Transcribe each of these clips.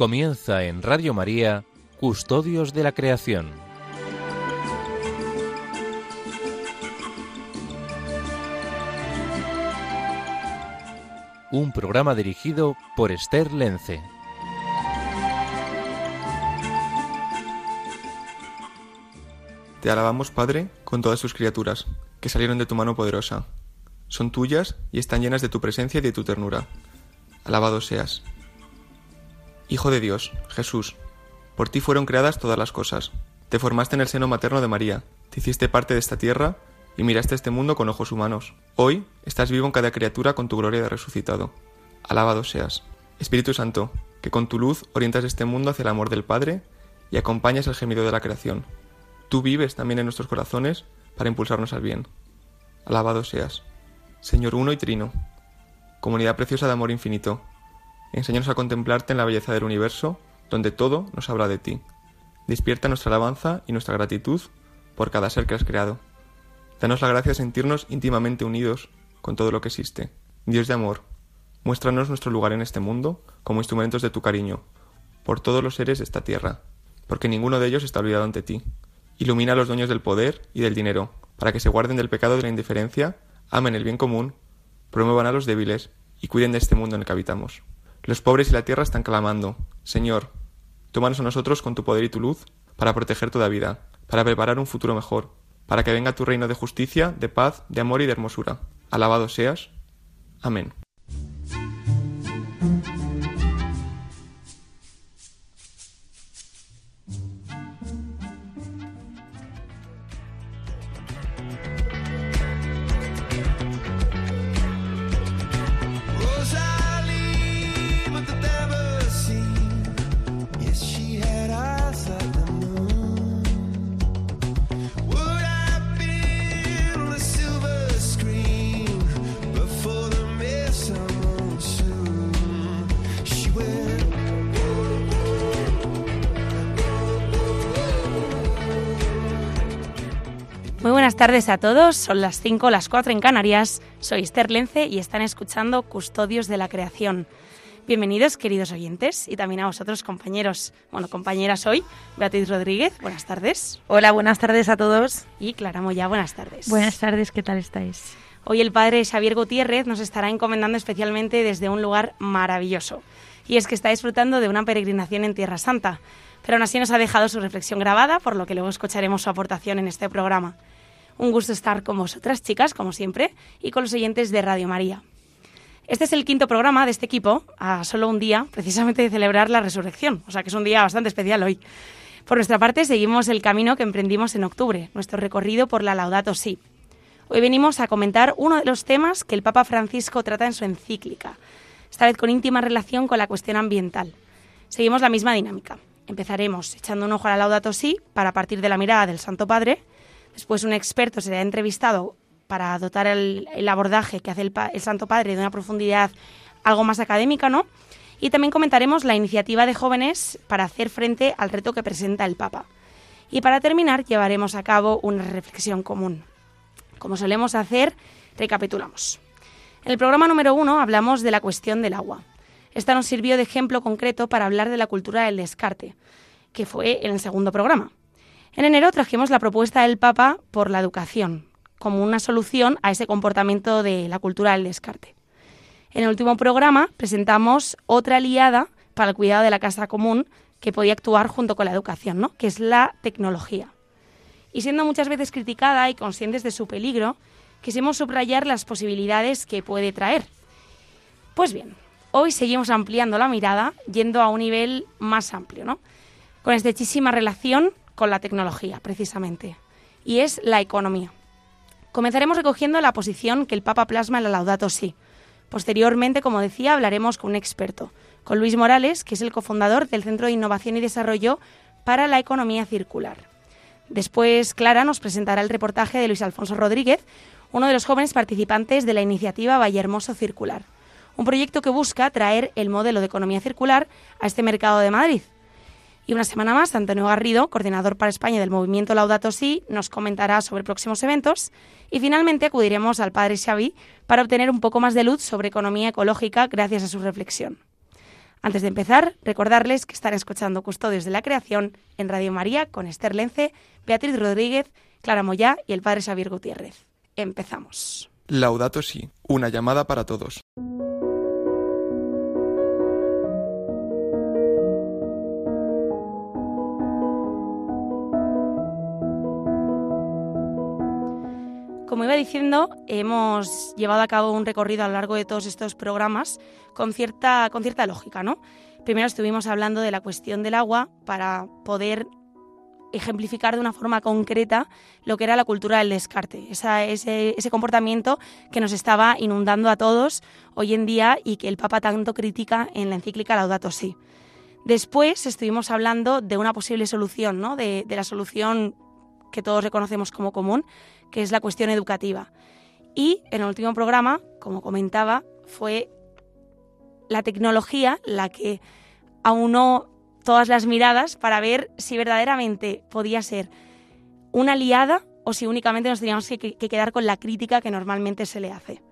Comienza en Radio María, Custodios de la Creación. Un programa dirigido por Esther Lence. Te alabamos, Padre, con todas sus criaturas, que salieron de tu mano poderosa. Son tuyas y están llenas de tu presencia y de tu ternura. Alabado seas. Hijo de Dios, Jesús, por ti fueron creadas todas las cosas. Te formaste en el seno materno de María, te hiciste parte de esta tierra y miraste este mundo con ojos humanos. Hoy estás vivo en cada criatura con tu gloria de resucitado. Alabado seas. Espíritu Santo, que con tu luz orientas este mundo hacia el amor del Padre y acompañas el gemido de la creación. Tú vives también en nuestros corazones para impulsarnos al bien. Alabado seas. Señor uno y trino, comunidad preciosa de amor infinito, enséñanos a contemplarte en la belleza del universo, donde todo nos habla de ti. Despierta nuestra alabanza y nuestra gratitud por cada ser que has creado. Danos la gracia de sentirnos íntimamente unidos con todo lo que existe. Dios de amor, muéstranos nuestro lugar en este mundo como instrumentos de tu cariño, por todos los seres de esta tierra, porque ninguno de ellos está olvidado ante ti. Ilumina a los dueños del poder y del dinero, para que se guarden del pecado de la indiferencia, amen el bien común, promuevan a los débiles y cuiden de este mundo en el que habitamos. Los pobres y la tierra están clamando, Señor, tómanos a nosotros con tu poder y tu luz para proteger toda vida, para preparar un futuro mejor, para que venga tu reino de justicia, de paz, de amor y de hermosura. Alabado seas. Amén. Tardes a todos, son las 5, las 4 en Canarias, soy Esther Lence y están escuchando Custodios de la Creación. Bienvenidos, queridos oyentes, y también a vosotros, compañeros. Bueno, compañeras hoy, Beatriz Rodríguez, buenas tardes. Hola, buenas tardes a todos. Y Clara Moya, buenas tardes. Buenas tardes, ¿qué tal estáis? Hoy el padre Xavier Gutiérrez nos estará encomendando especialmente desde un lugar maravilloso, y es que está disfrutando de una peregrinación en Tierra Santa, pero aún así nos ha dejado su reflexión grabada, por lo que luego escucharemos su aportación en este programa. Un gusto estar con vosotras, chicas, como siempre, y con los oyentes de Radio María. Este es el quinto programa de este equipo, a solo un día, precisamente de celebrar la resurrección, o sea que es un día bastante especial hoy. Por nuestra parte, seguimos el camino que emprendimos en octubre, nuestro recorrido por la Laudato Si. Hoy venimos a comentar uno de los temas que el Papa Francisco trata en su encíclica, esta vez con íntima relación con la cuestión ambiental. Seguimos la misma dinámica. Empezaremos echando un ojo a la Laudato Si para partir de la mirada del Santo Padre, Después un experto será entrevistado para dotar el, abordaje que hace el, el, Santo Padre de una profundidad algo más académica, ¿no? Y también comentaremos la iniciativa de jóvenes para hacer frente al reto que presenta el Papa. Y para terminar, llevaremos a cabo una reflexión común. Como solemos hacer, recapitulamos. En el programa número uno hablamos de la cuestión del agua. Esta nos sirvió de ejemplo concreto para hablar de la cultura del descarte, que fue en el segundo programa. En enero trajimos la propuesta del Papa por la educación, como una solución a ese comportamiento de la cultura del descarte. En el último programa presentamos otra aliada para el cuidado de la casa común que podía actuar junto con la educación, ¿no? que es la tecnología. Y siendo muchas veces criticada y conscientes de su peligro, quisimos subrayar las posibilidades que puede traer. Pues bien, hoy seguimos ampliando la mirada, yendo a un nivel más amplio, ¿no? con estrechísima relación con la tecnología, precisamente, y es la economía. Comenzaremos recogiendo la posición que el Papa plasma en la Laudato Si. Posteriormente, como decía, hablaremos con un experto, con Luis Morales, que es el cofundador del Centro de Innovación y Desarrollo para la Economía Circular. Después, Clara nos presentará el reportaje de Luis Alfonso Rodríguez, uno de los jóvenes participantes de la iniciativa Vallehermoso Circular, un proyecto que busca traer el modelo de economía circular a este mercado de Madrid. Y una semana más, Antonio Garrido, coordinador para España del movimiento Laudato Si, nos comentará sobre próximos eventos. Y finalmente acudiremos al padre Xavi para obtener un poco más de luz sobre economía ecológica gracias a su reflexión. Antes de empezar, recordarles que están escuchando Custodios de la Creación en Radio María con Esther Lence, Beatriz Rodríguez, Clara Moyá y el Padre Xavier Gutiérrez. Empezamos. Laudato Si, una llamada para todos. Como iba diciendo, hemos llevado a cabo un recorrido a lo largo de todos estos programas con cierta, con cierta lógica, ¿no? Primero estuvimos hablando de la cuestión del agua para poder ejemplificar de una forma concreta lo que era la cultura del descarte, ese, ese, comportamiento que nos estaba inundando a todos hoy en día y que el Papa tanto critica en la encíclica Laudato Si. Después estuvimos hablando de una posible solución, ¿no? de, de la solución que todos reconocemos como común, que es la cuestión educativa. Y en el último programa, como comentaba, fue la tecnología la que aunó todas las miradas para ver si verdaderamente podía ser una aliada o si únicamente nos teníamos que, que, quedar con la crítica que normalmente se le hace.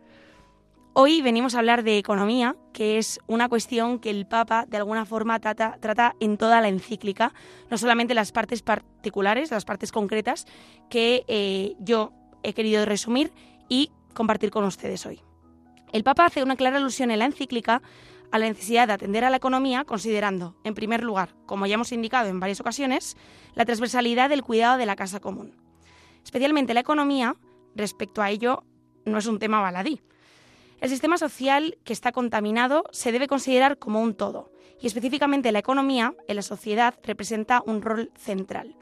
Hoy venimos a hablar de economía, que es una cuestión que el Papa de alguna forma trata, en toda la encíclica, no solamente las partes particulares, las partes concretas, que eh, yo he querido resumir y compartir con ustedes hoy. El Papa hace una clara alusión en la encíclica a la necesidad de atender a la economía considerando, en primer lugar, como ya hemos indicado en varias ocasiones, la transversalidad del cuidado de la casa común. Especialmente la economía, respecto a ello, no es un tema baladí. El sistema social que está contaminado se debe considerar como un todo, y específicamente la economía en la sociedad representa un rol central.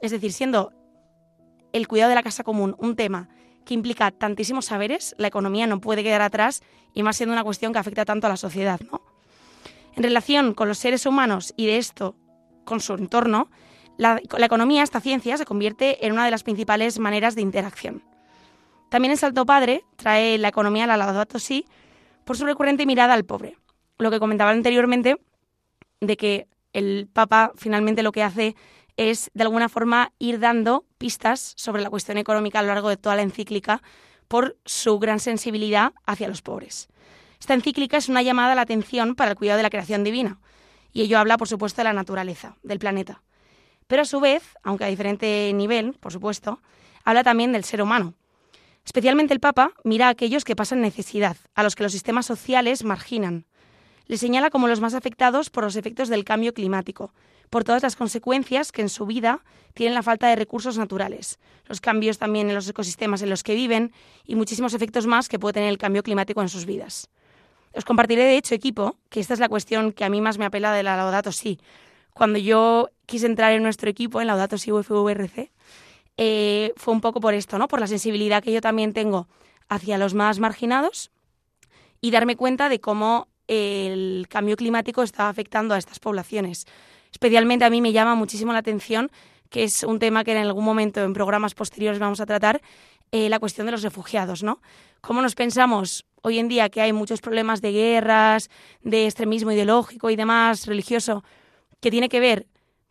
Es decir, siendo el cuidado de la casa común un tema que implica tantísimos saberes, la economía no puede quedar atrás y más siendo una cuestión que afecta tanto a la sociedad. ¿no? En relación con los seres humanos y de esto con su entorno, la, la economía, esta ciencia, se convierte en una de las principales maneras de interacción. También el Salto Padre trae la economía a la Laudato Si por su recurrente mirada al pobre. Lo que comentaba anteriormente de que el Papa finalmente lo que hace es de alguna forma ir dando pistas sobre la cuestión económica a lo largo de toda la encíclica por su gran sensibilidad hacia los pobres. Esta encíclica es una llamada a la atención para el cuidado de la creación divina y ello habla, por supuesto, de la naturaleza, del planeta. Pero a su vez, aunque a diferente nivel, por supuesto, habla también del ser humano, Especialmente el Papa mira a aquellos que pasan necesidad, a los que los sistemas sociales marginan. Les señala como los más afectados por los efectos del cambio climático, por todas las consecuencias que en su vida tienen la falta de recursos naturales, los cambios también en los ecosistemas en los que viven y muchísimos efectos más que puede tener el cambio climático en sus vidas. Os compartiré de hecho, equipo, que esta es la cuestión que a mí más me apela de la Laudato Si. Cuando yo quise entrar en nuestro equipo, en Laudato Si UFVRC, eh, fue un poco por esto, ¿no? Por la sensibilidad que yo también tengo hacia los más marginados y darme cuenta de cómo el cambio climático está afectando a estas poblaciones. Especialmente a mí me llama muchísimo la atención, que es un tema que en algún momento en programas posteriores vamos a tratar, eh, la cuestión de los refugiados, ¿no? ¿Cómo nos pensamos hoy en día que hay muchos problemas de guerras, de extremismo ideológico y demás religioso, que tiene que ver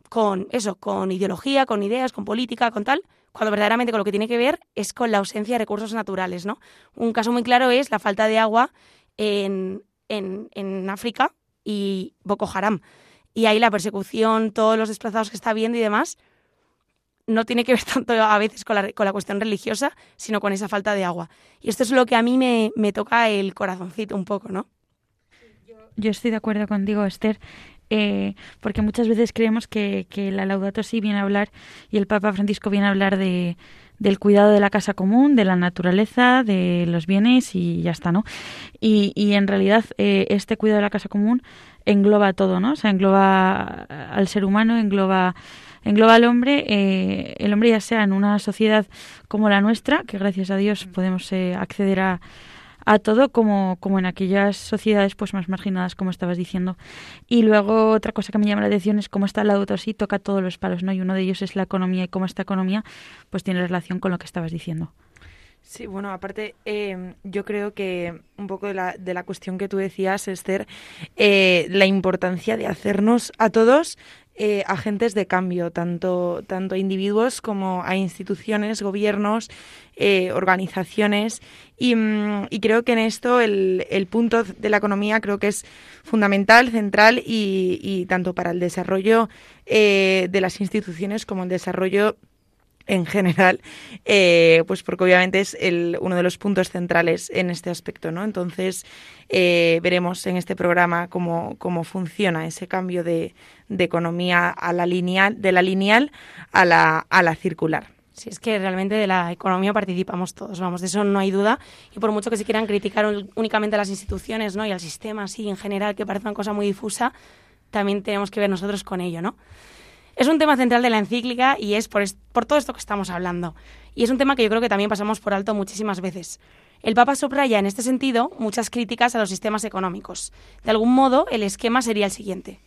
con eso, con ideología, con ideas, con política, con tal, cuando verdaderamente con lo que tiene que ver es con la ausencia de recursos naturales, ¿no? Un caso muy claro es la falta de agua en, en, en África y Boko Haram. Y ahí la persecución, todos los desplazados que está viendo y demás, no tiene que ver tanto a veces con la, con la, cuestión religiosa, sino con esa falta de agua. Y esto es lo que a mí me, me toca el corazoncito un poco, ¿no? Yo estoy de acuerdo contigo, Esther. Eh, porque muchas veces creemos que, que, la Laudato Si viene a hablar y el Papa Francisco viene a hablar de, del cuidado de la casa común, de la naturaleza, de los bienes y ya está, ¿no? Y, y en realidad eh, este cuidado de la casa común engloba todo, ¿no? O sea, engloba al ser humano, engloba engloba al hombre, eh, el hombre ya sea en una sociedad como la nuestra, que gracias a Dios podemos eh, acceder a, a todo como, como en aquellas sociedades pues más marginadas como estabas diciendo. Y luego otra cosa que me llama la atención es cómo está el auto así toca todos los palos no y uno de ellos es la economía y cómo esta economía pues tiene relación con lo que estabas diciendo. Sí, bueno, aparte, eh, yo creo que un poco de la, de la cuestión que tú decías, Esther, eh, la importancia de hacernos a todos eh, agentes de cambio, tanto, tanto a individuos como a instituciones, gobiernos, eh, organizaciones. Mm, y, creo que en esto el, el, punto de la economía creo que es fundamental, central y, tanto para el desarrollo eh, de las instituciones como el desarrollo en general, eh, pues porque obviamente es el, uno de los puntos centrales en este aspecto, ¿no? Entonces eh, veremos en este programa cómo, cómo funciona ese cambio de, de, economía a la lineal, de la lineal a la, a la circular. Sí, es que realmente de la economía participamos todos, vamos, de eso no hay duda. Y por mucho que se quieran criticar únicamente a las instituciones ¿no? y al sistema así en general, que parece una cosa muy difusa, también tenemos que ver nosotros con ello, ¿no? Es un tema central de la encíclica y es por, todo esto que estamos hablando. Y es un tema que yo creo que también pasamos por alto muchísimas veces. El Papa subraya en este sentido muchas críticas a los sistemas económicos. De algún modo, el esquema sería el siguiente.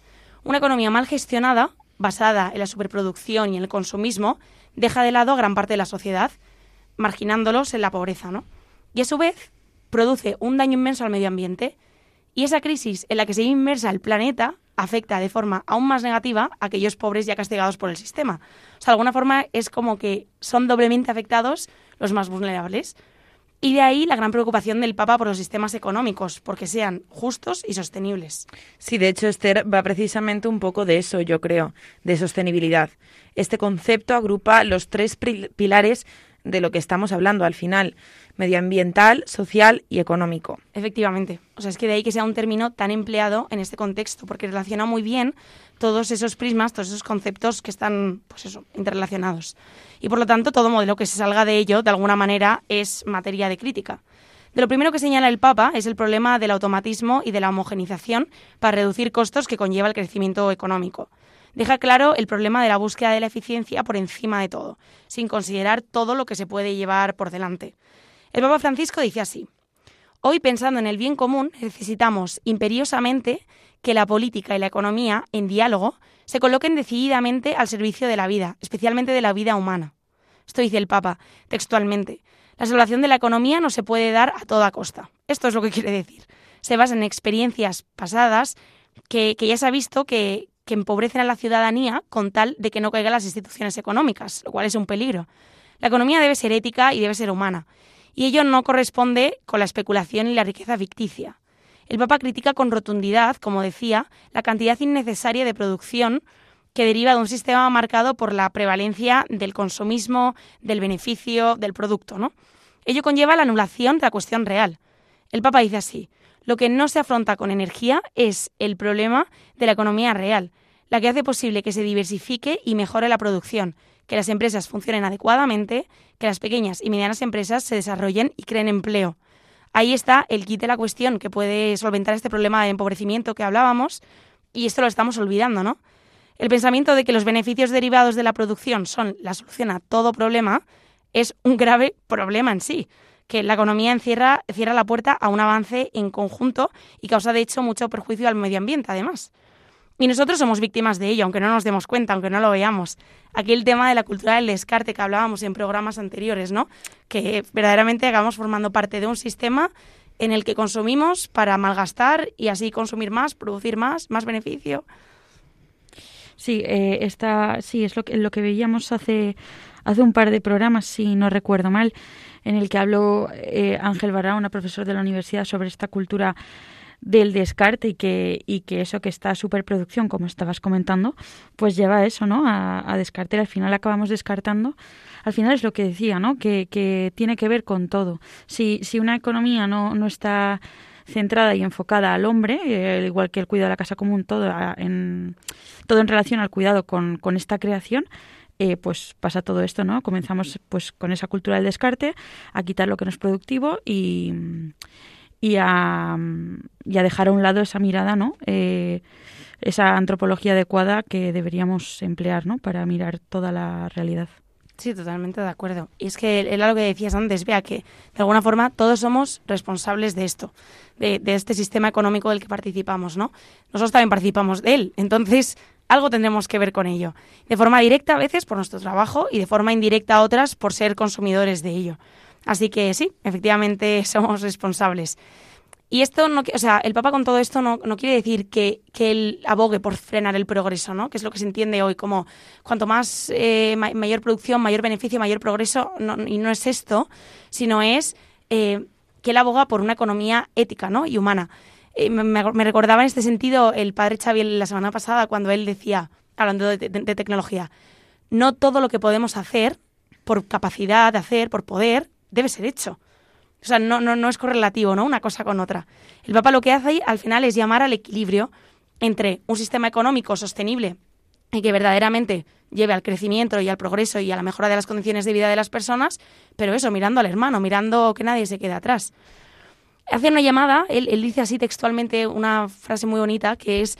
Una economía mal gestionada, basada en la superproducción y en el consumismo, deja de lado a gran parte de la sociedad, marginándolos en la pobreza, ¿no? Y a su vez, produce un daño inmenso al medio ambiente. Y esa crisis en la que se inmersa el planeta afecta de forma aún más negativa a aquellos pobres ya castigados por el sistema. O sea, de alguna forma es como que son doblemente afectados los más vulnerables. Y de ahí la gran preocupación del Papa por los sistemas económicos, porque sean justos y sostenibles. Sí, de hecho, Esther va precisamente un poco de eso, yo creo, de sostenibilidad. Este concepto agrupa los tres pilares de lo que estamos hablando al final medioambiental, social y económico. Efectivamente. O sea, es que de ahí que sea un término tan empleado en este contexto, porque relaciona muy bien todos esos prismas, todos esos conceptos que están, pues eso, interrelacionados. Y por lo tanto, todo modelo que se salga de ello, de alguna manera, es materia de crítica. De lo primero que señala el Papa es el problema del automatismo y de la homogenización para reducir costos que conlleva el crecimiento económico. Deja claro el problema de la búsqueda de la eficiencia por encima de todo, sin considerar todo lo que se puede llevar por delante. El Papa Francisco dice así, Hoy, pensando en el bien común, necesitamos imperiosamente que la política y la economía, en diálogo, se coloquen decididamente al servicio de la vida, especialmente de la vida humana. Esto dice el Papa textualmente. La salvación de la economía no se puede dar a toda costa. Esto es lo que quiere decir. Se basa en experiencias pasadas que, ya se ha visto que, que empobrecen a la ciudadanía con tal de que no caigan las instituciones económicas, lo cual es un peligro. La economía debe ser ética y debe ser humana y ello no corresponde con la especulación y la riqueza ficticia. El Papa critica con rotundidad, como decía, la cantidad innecesaria de producción que deriva de un sistema marcado por la prevalencia del consumismo, del beneficio, del producto. ¿no? Ello conlleva la anulación de la cuestión real. El Papa dice así, lo que no se afronta con energía es el problema de la economía real, la que hace posible que se diversifique y mejore la producción, que las empresas funcionen adecuadamente, que las pequeñas y medianas empresas se desarrollen y creen empleo. Ahí está el kit de la cuestión que puede solventar este problema de empobrecimiento que hablábamos y esto lo estamos olvidando, ¿no? El pensamiento de que los beneficios derivados de la producción son la solución a todo problema es un grave problema en sí, que la economía encierra, cierra la puerta a un avance en conjunto y causa de hecho mucho perjuicio al medio ambiente además. Y nosotros somos víctimas de ello, aunque no nos demos cuenta, aunque no lo veamos. Aquí el tema de la cultura del descarte que hablábamos en programas anteriores, ¿no? Que verdaderamente acabamos formando parte de un sistema en el que consumimos para malgastar y así consumir más, producir más, más beneficio. Sí, eh, esta, sí, es lo que, lo que veíamos hace, hace un par de programas, si no recuerdo mal, en el que habló eh, Ángel Bará, una profesora de la universidad, sobre esta cultura del descarte y que, y que eso que está superproducción, como estabas comentando, pues lleva a eso, ¿no? A, a descarte. Al final acabamos descartando. Al final es lo que decía, ¿no? Que, que tiene que ver con todo. Si, si una economía no, no está centrada y enfocada al hombre, eh, igual que el cuidado de la casa común, todo en, todo en relación al cuidado con, con esta creación, eh, pues pasa todo esto, ¿no? Comenzamos pues con esa cultura del descarte, a quitar lo que no es productivo y, y a, dejar a un lado esa mirada, ¿no? Eh, esa antropología adecuada que deberíamos emplear, ¿no? Para mirar toda la realidad. Sí, totalmente de acuerdo. Y es que era lo que decías antes, vea que de alguna forma todos somos responsables de esto, de, este sistema económico del que participamos, ¿no? Nosotros también participamos de él, entonces algo tendremos que ver con ello. De forma directa a veces por nuestro trabajo y de forma indirecta a otras por ser consumidores de ello. Así que sí, efectivamente somos responsables. Y esto no, o sea, el Papa con todo esto no, no quiere decir que, que, él abogue por frenar el progreso, ¿no? Que es lo que se entiende hoy como cuanto más eh, mayor producción, mayor beneficio, mayor progreso, y no es esto, sino es eh, que él aboga por una economía ética, ¿no? Y humana. Eh, me, recordaba en este sentido el padre Xavier la semana pasada cuando él decía, hablando de, de tecnología, no todo lo que podemos hacer por capacidad de hacer, por poder, debe ser hecho. O sea, no, no, no es correlativo, ¿no? Una cosa con otra. El Papa lo que hace ahí, al final es llamar al equilibrio entre un sistema económico sostenible y que verdaderamente lleve al crecimiento y al progreso y a la mejora de las condiciones de vida de las personas, pero eso, mirando al hermano, mirando que nadie se quede atrás. Hace una llamada, él, dice así textualmente una frase muy bonita, que es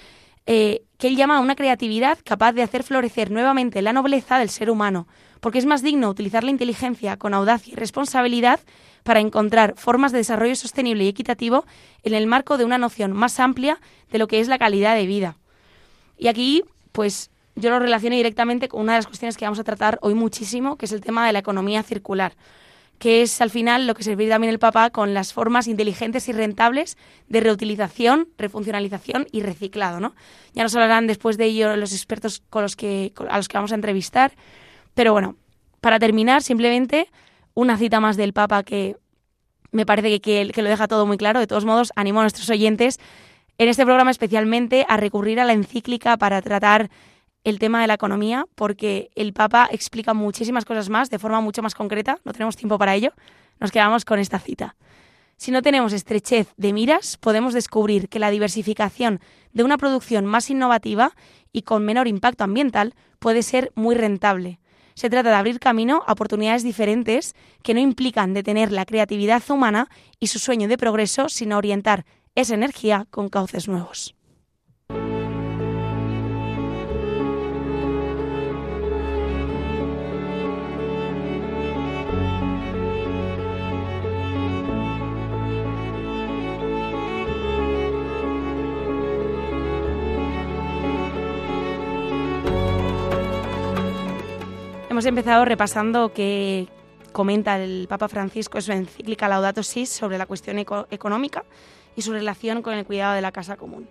eh, que él llama a una creatividad capaz de hacer florecer nuevamente la nobleza del ser humano, porque es más digno utilizar la inteligencia con audacia y responsabilidad para encontrar formas de desarrollo sostenible y equitativo en el marco de una noción más amplia de lo que es la calidad de vida. Y aquí, pues yo lo relaciono directamente con una de las cuestiones que vamos a tratar hoy muchísimo, que es el tema de la economía circular, que es al final lo que servirá también el Papa con las formas inteligentes y rentables de reutilización, refuncionalización y reciclado. ¿no? Ya nos hablarán después de ello los expertos con los que, a los que vamos a entrevistar. Pero bueno, para terminar, simplemente una cita más del Papa que me parece que, que, lo deja todo muy claro. De todos modos, animo a nuestros oyentes en este programa especialmente a recurrir a la encíclica para tratar el tema de la economía, porque el Papa explica muchísimas cosas más de forma mucho más concreta. No tenemos tiempo para ello. Nos quedamos con esta cita. Si no tenemos estrechez de miras, podemos descubrir que la diversificación de una producción más innovativa y con menor impacto ambiental puede ser muy rentable. Se trata de abrir camino a oportunidades diferentes que no implican detener la creatividad humana y su sueño de progreso, sino orientar esa energía con cauces nuevos. Hemos empezado repasando que comenta el Papa Francisco en su encíclica Laudato Si sobre la cuestión económica y su relación con el cuidado de la casa común.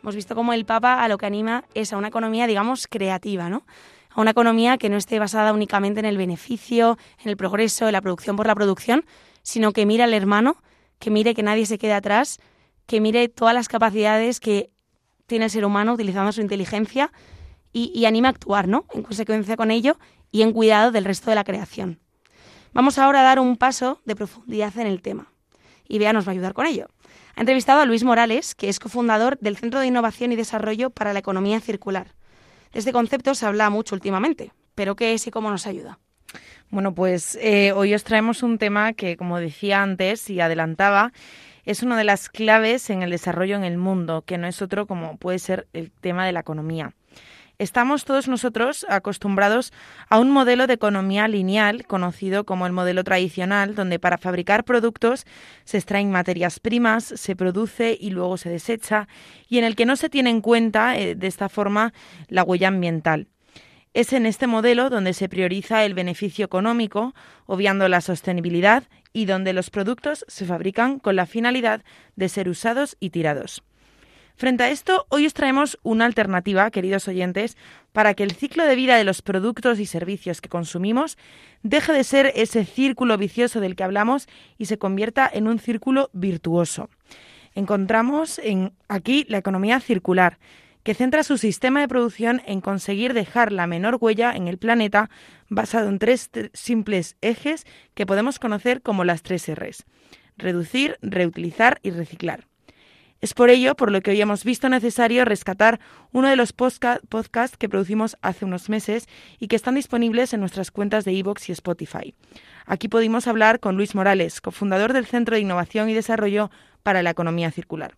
Hemos visto cómo el Papa a lo que anima es a una economía, digamos, creativa, ¿no? A una economía que no esté basada únicamente en el beneficio, en el progreso, en la producción por la producción, sino que mire al hermano, que mire que nadie se quede atrás, que mire todas las capacidades que tiene el ser humano utilizando su inteligencia y, y anima a actuar, ¿no? En consecuencia con ello y en cuidado del resto de la creación. Vamos ahora a dar un paso de profundidad en el tema. Y Bea nos va a ayudar con ello. Ha entrevistado a Luis Morales, que es cofundador del Centro de Innovación y Desarrollo para la Economía Circular. De este concepto se habla mucho últimamente, pero ¿qué es y cómo nos ayuda? Bueno, pues eh, hoy os traemos un tema que, como decía antes y adelantaba, es una de las claves en el desarrollo en el mundo, que no es otro como puede ser el tema de la economía. Estamos todos nosotros acostumbrados a un modelo de economía lineal, conocido como el modelo tradicional, donde para fabricar productos se extraen materias primas, se produce y luego se desecha, y en el que no se tiene en cuenta eh, de esta forma la huella ambiental. Es en este modelo donde se prioriza el beneficio económico, obviando la sostenibilidad, y donde los productos se fabrican con la finalidad de ser usados y tirados. Frente a esto, hoy os traemos una alternativa, queridos oyentes, para que el ciclo de vida de los productos y servicios que consumimos deje de ser ese círculo vicioso del que hablamos y se convierta en un círculo virtuoso. Encontramos en, aquí la economía circular, que centra su sistema de producción en conseguir dejar la menor huella en el planeta basado en tres simples ejes que podemos conocer como las tres Rs. Reducir, reutilizar y reciclar. Es por ello por lo que hoy hemos visto necesario rescatar uno de los podcasts que producimos hace unos meses y que están disponibles en nuestras cuentas de iVoox y Spotify. Aquí pudimos hablar con Luis Morales, cofundador del Centro de Innovación y Desarrollo para la Economía Circular.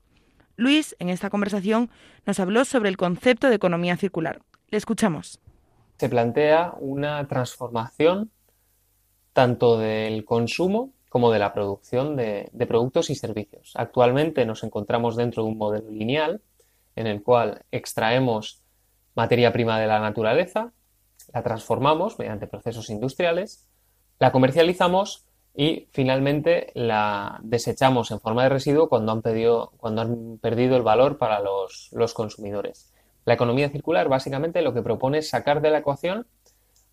Luis, en esta conversación, nos habló sobre el concepto de economía circular. Le escuchamos. Se plantea una transformación tanto del consumo como de la producción de, productos y servicios. Actualmente nos encontramos dentro de un modelo lineal en el cual extraemos materia prima de la naturaleza, la transformamos mediante procesos industriales, la comercializamos y finalmente la desechamos en forma de residuo cuando han, cuando han perdido el valor para los, los consumidores. La economía circular básicamente lo que propone es sacar de la ecuación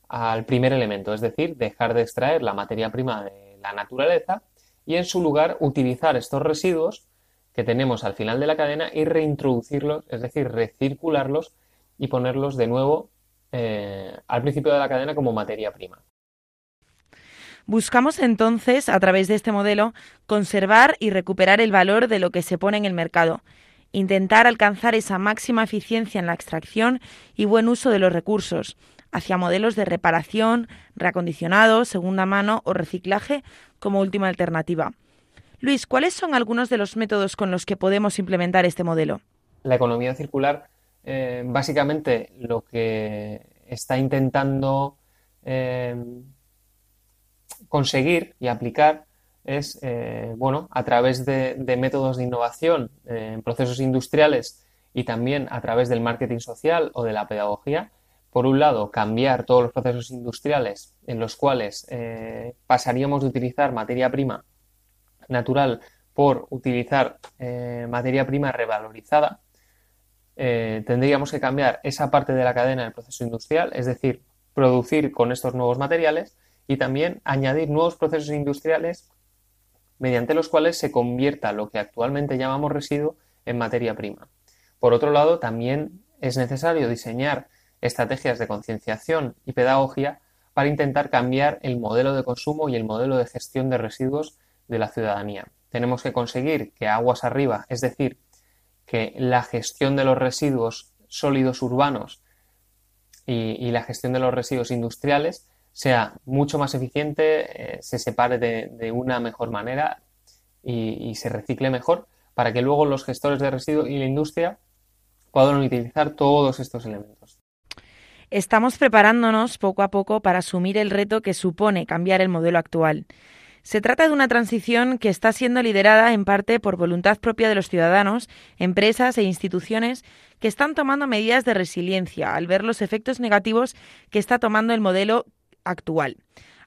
al primer elemento, es decir, dejar de extraer la materia prima de la naturaleza y en su lugar utilizar estos residuos que tenemos al final de la cadena y reintroducirlos, es decir, recircularlos y ponerlos de nuevo eh, al principio de la cadena como materia prima. Buscamos entonces, a través de este modelo, conservar y recuperar el valor de lo que se pone en el mercado, intentar alcanzar esa máxima eficiencia en la extracción y buen uso de los recursos, hacia modelos de reparación, reacondicionado, segunda mano o reciclaje como última alternativa. Luis, ¿cuáles son algunos de los métodos con los que podemos implementar este modelo? La economía circular eh, básicamente lo que está intentando eh, conseguir y aplicar es, eh, bueno, a través de, métodos de innovación en procesos industriales y también a través del marketing social o de la pedagogía, por un lado, cambiar todos los procesos industriales en los cuales pasaríamos de utilizar materia prima natural por utilizar materia prima revalorizada, eh, tendríamos que cambiar esa parte de la cadena del proceso industrial, es decir, producir con estos nuevos materiales y también añadir nuevos procesos industriales mediante los cuales se convierta lo que actualmente llamamos residuo en materia prima. Por otro lado, también es necesario diseñar estrategias de concienciación y pedagogía para intentar cambiar el modelo de consumo y el modelo de gestión de residuos de la ciudadanía. Tenemos que conseguir que aguas arriba, es decir, que la gestión de los residuos sólidos urbanos y, la gestión de los residuos industriales sea mucho más eficiente, eh, se separe de, una mejor manera y, y, se recicle mejor para que luego los gestores de residuos y la industria puedan utilizar todos estos elementos. Estamos preparándonos poco a poco para asumir el reto que supone cambiar el modelo actual. Se trata de una transición que está siendo liderada en parte por voluntad propia de los ciudadanos, empresas e instituciones que están tomando medidas de resiliencia al ver los efectos negativos que está tomando el modelo actual.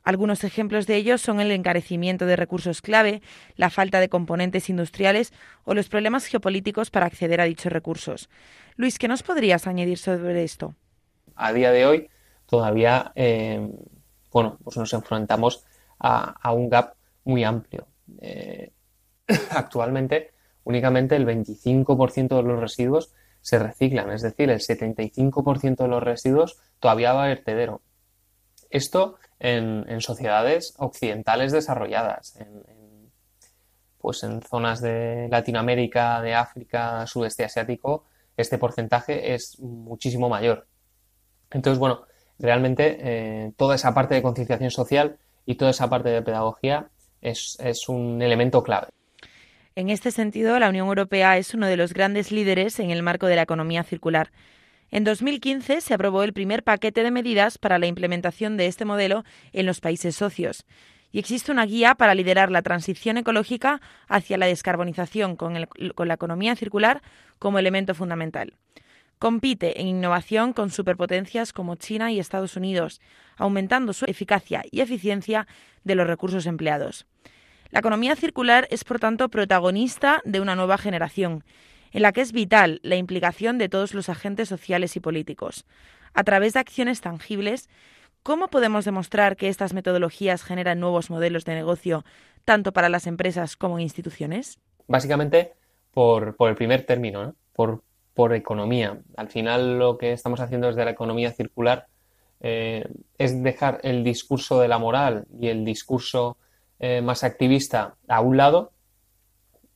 Algunos ejemplos de ellos son el encarecimiento de recursos clave, la falta de componentes industriales o los problemas geopolíticos para acceder a dichos recursos. Luis, ¿qué nos podrías añadir sobre esto? A día de hoy todavía eh, bueno, pues nos enfrentamos a, un gap muy amplio. Eh, actualmente, únicamente el 25% de los residuos se reciclan, es decir, el 75% de los residuos todavía va a vertedero. Esto en, sociedades occidentales desarrolladas, en, pues en zonas de Latinoamérica, de África, sudeste asiático, este porcentaje es muchísimo mayor. Entonces, bueno, realmente eh, toda esa parte de concienciación social y toda esa parte de pedagogía es, un elemento clave. En este sentido, la Unión Europea es uno de los grandes líderes en el marco de la economía circular. En 2015 se aprobó el primer paquete de medidas para la implementación de este modelo en los países socios y existe una guía para liderar la transición ecológica hacia la descarbonización con, con la economía circular como elemento fundamental. Compite en innovación con superpotencias como China y Estados Unidos, aumentando su eficacia y eficiencia de los recursos empleados. La economía circular es, por tanto, protagonista de una nueva generación, en la que es vital la implicación de todos los agentes sociales y políticos. A través de acciones tangibles, ¿cómo podemos demostrar que estas metodologías generan nuevos modelos de negocio, tanto para las empresas como instituciones? Básicamente, por, el primer término, por por economía. Al final lo que estamos haciendo desde la economía circular eh, es dejar el discurso de la moral y el discurso eh, más activista a un lado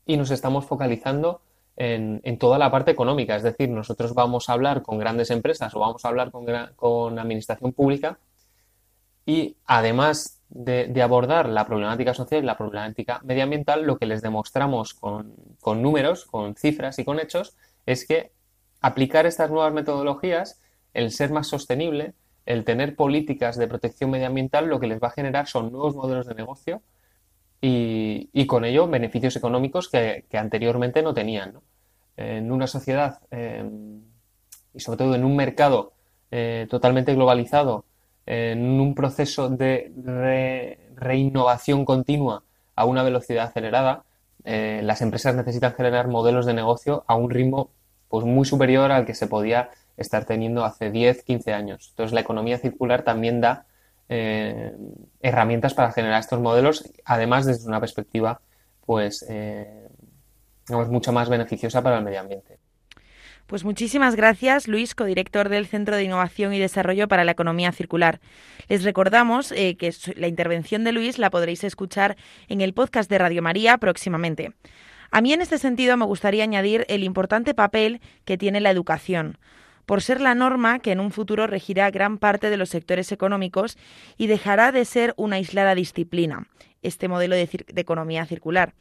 y nos estamos focalizando en, toda la parte económica. Es decir, nosotros vamos a hablar con grandes empresas o vamos a hablar con, con administración pública y además de, abordar la problemática social y la problemática medioambiental, lo que les demostramos con, con números, con cifras y con hechos es que aplicar estas nuevas metodologías, el ser más sostenible, el tener políticas de protección medioambiental, lo que les va a generar son nuevos modelos de negocio y, con ello beneficios económicos que, anteriormente no tenían. En una sociedad em, y sobre todo en un mercado eh, totalmente globalizado, en un proceso de reinnovación continua a una velocidad acelerada, eh, las empresas necesitan generar modelos de negocio a un ritmo pues, muy superior al que se podía estar teniendo hace 10, 15 años. Entonces, la economía circular también da eh, herramientas para generar estos modelos, además desde una perspectiva pues eh, mucho más beneficiosa para el medio ambiente. Pues muchísimas gracias, Luis, codirector del Centro de Innovación y Desarrollo para la Economía Circular. Les recordamos eh, que la intervención de Luis la podréis escuchar en el podcast de Radio María próximamente. A mí en este sentido me gustaría añadir el importante papel que tiene la educación por ser la norma que en un futuro regirá gran parte de los sectores económicos y dejará de ser una aislada disciplina, este modelo de, de economía circular.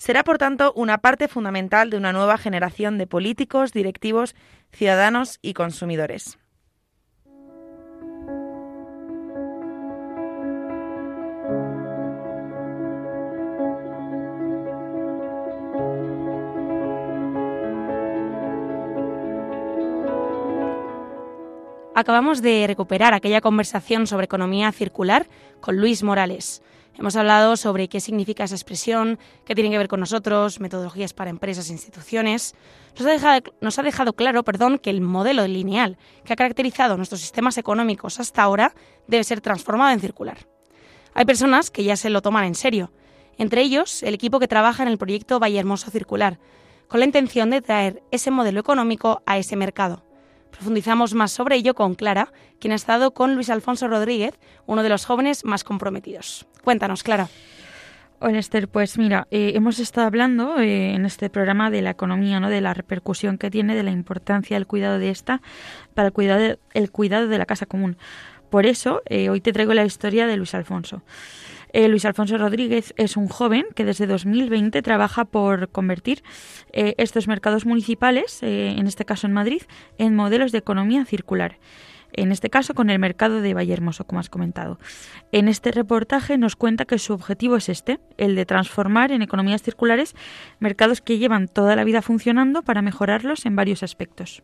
Será, por tanto, una parte fundamental de una nueva generación de políticos, directivos, ciudadanos y consumidores. Acabamos de recuperar aquella conversación sobre economía circular con Luis Morales. Hemos hablado sobre qué significa esa expresión, qué tiene que ver con nosotros, metodologías para empresas e instituciones. Nos ha dejado, nos ha dejado claro perdón, que el modelo lineal que ha caracterizado nuestros sistemas económicos hasta ahora debe ser transformado en circular. Hay personas que ya se lo toman en serio, entre ellos el equipo que trabaja en el proyecto Valle Hermoso Circular, con la intención de traer ese modelo económico a ese mercado. Profundizamos más sobre ello con Clara, quien ha estado con Luis Alfonso Rodríguez, uno de los jóvenes más comprometidos. Cuéntanos, Clara. Hola Esther, pues mira, eh, hemos estado hablando eh, en este programa de la economía, ¿no? de la repercusión que tiene, de la importancia del cuidado de esta para el cuidado de, el cuidado de la casa común. Por eso, eh, hoy te traigo la historia de Luis Alfonso. Eh, Luis Alfonso Rodríguez es un joven que desde 2020 trabaja por convertir eh, estos mercados municipales, eh, en este caso en Madrid, en modelos de economía circular en este caso con el mercado de Vallehermoso, como has comentado. En este reportaje nos cuenta que su objetivo es este, el de transformar en economías circulares mercados que llevan toda la vida funcionando para mejorarlos en varios aspectos.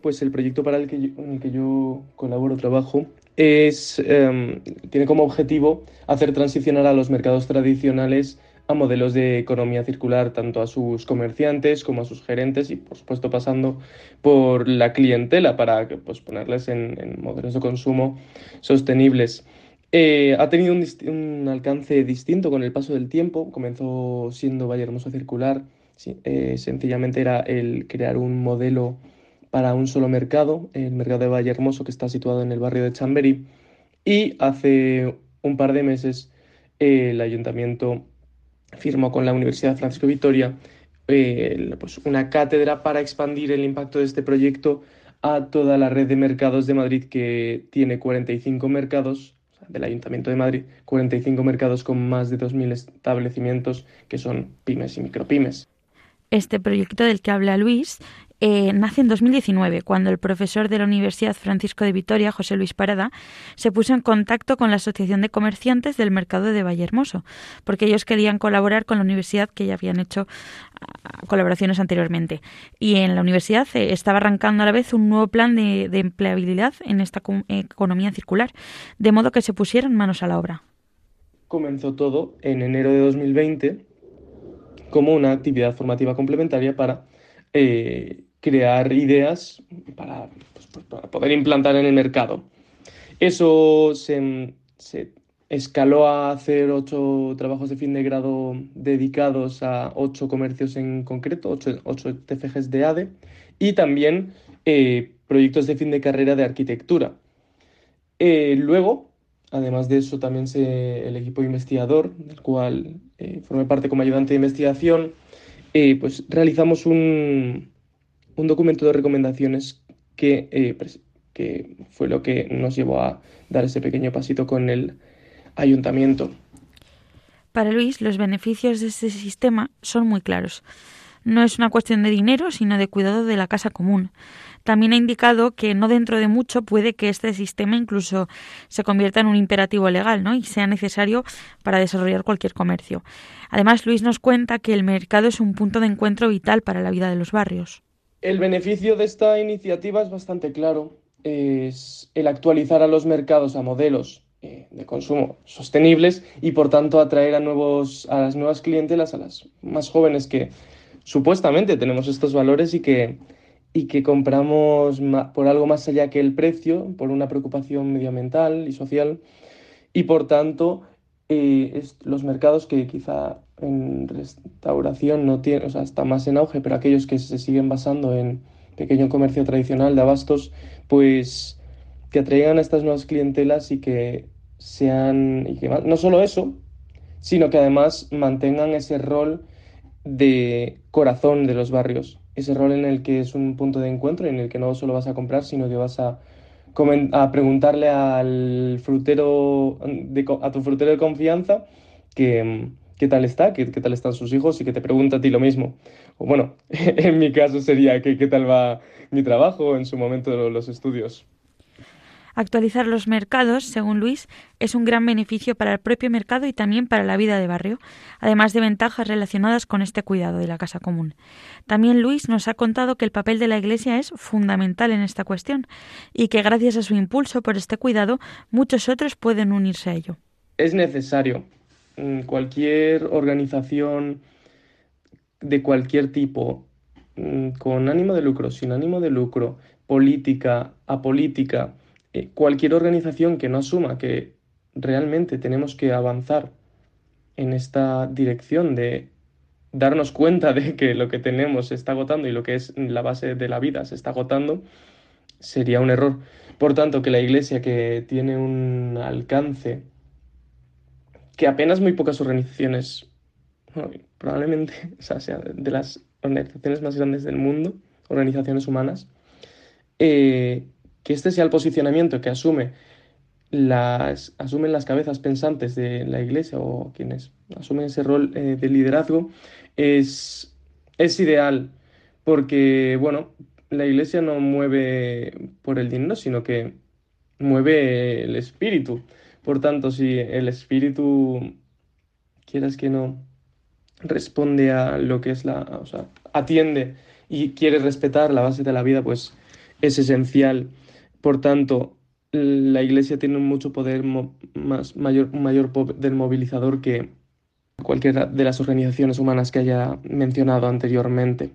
Pues el proyecto para el que en el que yo colaboro, trabajo, em, tiene como objetivo hacer transicionar a los mercados tradicionales a modelos de economía circular, tanto a sus comerciantes como a sus gerentes y, por supuesto, pasando por la clientela para pues, ponerles en, modelos de consumo sostenibles. Eh, ha tenido un, alcance distinto con el paso del tiempo. Comenzó siendo Valle Hermoso Circular. Eh, sencillamente era el crear un modelo para un solo mercado, el mercado de Valle Hermoso, que está situado en el barrio de Chamberí. Y hace un par de meses el ayuntamiento firmó con la Universidad Francisco Vitoria pues una cátedra para expandir el impacto de este proyecto a toda la red de mercados de Madrid, que tiene 45 mercados, del Ayuntamiento de Madrid, 45 mercados con más de 2.000 establecimientos que son pymes y micropymes. Este proyecto del que habla Luis eh, nace en 2019, cuando el profesor de la Universidad Francisco de Vitoria, José Luis Parada, se puso en contacto con la Asociación de Comerciantes del Mercado de Vallehermoso, porque ellos querían colaborar con la universidad que ya habían hecho ah, colaboraciones anteriormente. Y en la universidad eh, estaba arrancando a la vez un nuevo plan de, de empleabilidad en esta economía circular, de modo que se pusieron manos a la obra. Comenzó todo en enero de 2020 como una actividad formativa complementaria para eh, crear ideas para, pues, pues, para, poder implantar en el mercado. Eso se, escaló a hacer ocho trabajos de fin de grado dedicados a ocho comercios en concreto, ocho, ocho TFGs de ADE, y también eh, proyectos de fin de carrera de arquitectura. Eh, luego, además de eso, también se, el equipo investigador, del cual eh, formé parte como ayudante de investigación, eh, pues realizamos un, un, documento de recomendaciones que, eh, que fue lo que nos llevó a dar ese pequeño pasito con el ayuntamiento. Para Luis, los beneficios de este sistema son muy claros. No es una cuestión de dinero, sino de cuidado de la casa común. También ha indicado que no dentro de mucho puede que este sistema incluso se convierta en un imperativo legal ¿no? y sea necesario para desarrollar cualquier comercio. Además, Luis nos cuenta que el mercado es un punto de encuentro vital para la vida de los barrios. El beneficio de esta iniciativa es bastante claro. Es el actualizar a los mercados a modelos eh, de consumo sostenibles y por tanto atraer a, nuevos, a las nuevas clientelas, a las más jóvenes que supuestamente tenemos estos valores y que, y que compramos por algo más allá que el precio, por una preocupación medioambiental y social y por tanto eh, los mercados que quizá en restauración no tienen, o sea, está más en auge, pero aquellos que se siguen basando en pequeño comercio tradicional de abastos, pues que atraigan a estas nuevas clientelas y que sean, y que no solo eso, sino que además mantengan ese rol de corazón de los barrios, ese rol en el que es un punto de encuentro, en el que no solo vas a comprar, sino que vas a, a preguntarle al frutero, a tu frutero de confianza que, qué tal está, qué, qué, tal están sus hijos y que te pregunta a ti lo mismo. O bueno, en mi caso sería qué, qué tal va mi trabajo en su momento de los estudios. Actualizar los mercados, según Luis, es un gran beneficio para el propio mercado y también para la vida de barrio, además de ventajas relacionadas con este cuidado de la casa común. También Luis nos ha contado que el papel de la Iglesia es fundamental en esta cuestión y que gracias a su impulso por este cuidado muchos otros pueden unirse a ello. Es necesario. Mm, cualquier organización de cualquier tipo, mm, con ánimo de lucro, sin ánimo de lucro, política, apolítica, cualquier organización que no asuma que realmente tenemos que avanzar en esta dirección de darnos cuenta de que lo que tenemos se está agotando y lo que es la base de la vida se está agotando, sería un error. Por tanto, que la Iglesia, que tiene un alcance que apenas muy pocas organizaciones, probablemente sea, de las organizaciones más grandes del mundo, organizaciones humanas, eh, que este sea el posicionamiento que asume las, asumen las cabezas pensantes de la Iglesia o quienes asumen ese rol eh, de liderazgo es, es ideal porque, bueno, la Iglesia no mueve por el dinero, sino que mueve el espíritu. Por tanto, si el espíritu, quieras que no, responde a lo que es la, o sea, atiende y quiere respetar la base de la vida, pues es esencial por tanto, la Iglesia tiene mucho poder más, mayor, mayor poder movilizador que cualquiera de las organizaciones humanas que haya mencionado anteriormente.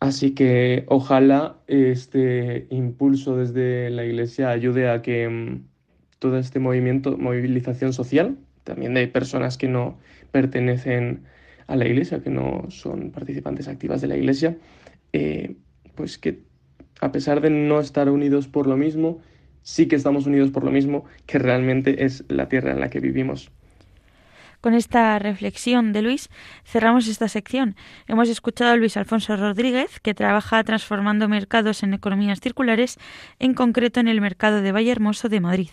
Así que ojalá este impulso desde la Iglesia ayude a que mm, todo este movimiento, movilización social, también de personas que no pertenecen a la Iglesia, que no son participantes activas de la Iglesia, eh, pues que a pesar de no estar unidos por lo mismo, sí que estamos unidos por lo mismo, que realmente es la tierra en la que vivimos. Con esta reflexión de Luis cerramos esta sección. Hemos escuchado a Luis Alfonso Rodríguez, que trabaja transformando mercados en economías circulares, en concreto en el mercado de Valle Hermoso de Madrid.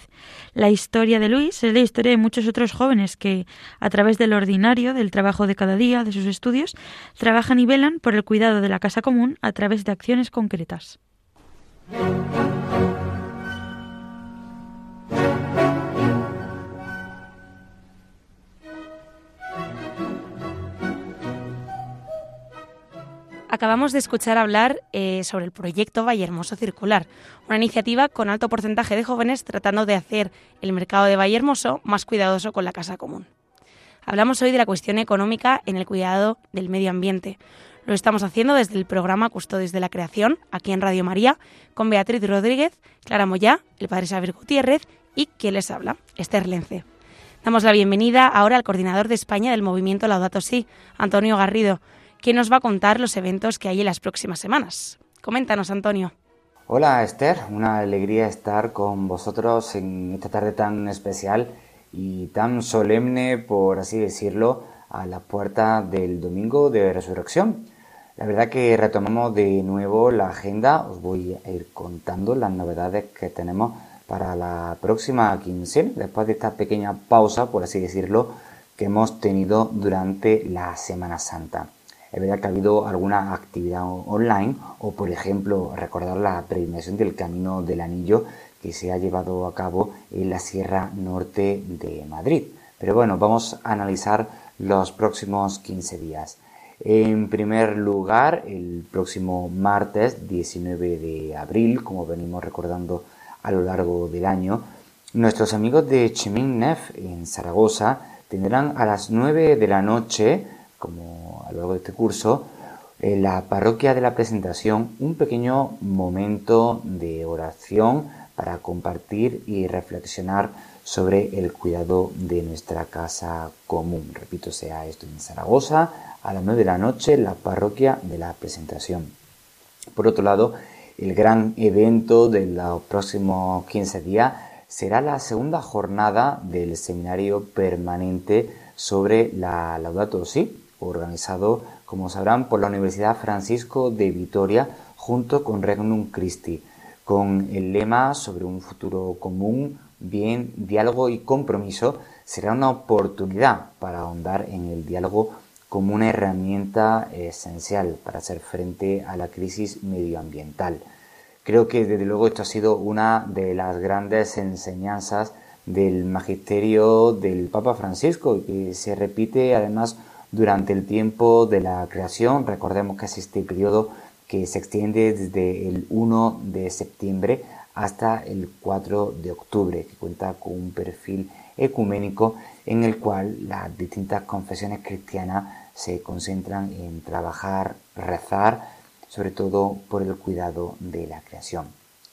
La historia de Luis es la historia de muchos otros jóvenes que, a través del ordinario, del trabajo de cada día, de sus estudios, trabajan y velan por el cuidado de la casa común a través de acciones concretas. Acabamos de escuchar hablar eh, sobre el proyecto Valle Hermoso Circular, una iniciativa con alto porcentaje de jóvenes tratando de hacer el mercado de Valle Hermoso más cuidadoso con la casa común. Hablamos hoy de la cuestión económica en el cuidado del medio ambiente, lo estamos haciendo desde el programa Custodios de la Creación, aquí en Radio María, con Beatriz Rodríguez, Clara Moyá, el padre Xavier Gutiérrez y quien les habla, Esther Lence. Damos la bienvenida ahora al coordinador de España del movimiento Laudato Si, Antonio Garrido, quien nos va a contar los eventos que hay en las próximas semanas. Coméntanos, Antonio. Hola, Esther. Una alegría estar con vosotros en esta tarde tan especial y tan solemne, por así decirlo, a la puerta del domingo de resurrección. La verdad que retomamos de nuevo la agenda, os voy a ir contando las novedades que tenemos para la próxima quincena, después de esta pequeña pausa, por así decirlo, que hemos tenido durante la Semana Santa. Es verdad que ha habido alguna actividad online o, por ejemplo, recordar la peregrinación del Camino del Anillo que se ha llevado a cabo en la Sierra Norte de Madrid. Pero bueno, vamos a analizar los próximos 15 días. En primer lugar, el próximo martes 19 de abril, como venimos recordando a lo largo del año, Nuestros amigos de Chemin Nef en Zaragoza tendrán a las 9 de la noche, como a lo largo de este curso, en la parroquia de la presentación un pequeño momento de oración para compartir y reflexionar sobre el cuidado de nuestra casa común. Repito, sea esto en Zaragoza, a las 9 de la noche, en la parroquia de la presentación. Por otro lado, el gran evento de los próximos 15 días será la segunda jornada del seminario permanente sobre la Laudato Si, organizado, como sabrán, por la Universidad Francisco de Vitoria junto con Regnum Christi, con el lema sobre un futuro común, bien, diálogo y compromiso, será una oportunidad para ahondar en el diálogo como una herramienta esencial para hacer frente a la crisis medioambiental. Creo que desde luego esto ha sido una de las grandes enseñanzas del magisterio del Papa Francisco y que se repite además durante el tiempo de la creación. Recordemos que es este periodo que se extiende desde el 1 de septiembre hasta el 4 de octubre, que cuenta con un perfil ecuménico en el cual las distintas confesiones cristianas se concentran en trabajar, rezar, sobre todo por el cuidado de la creación.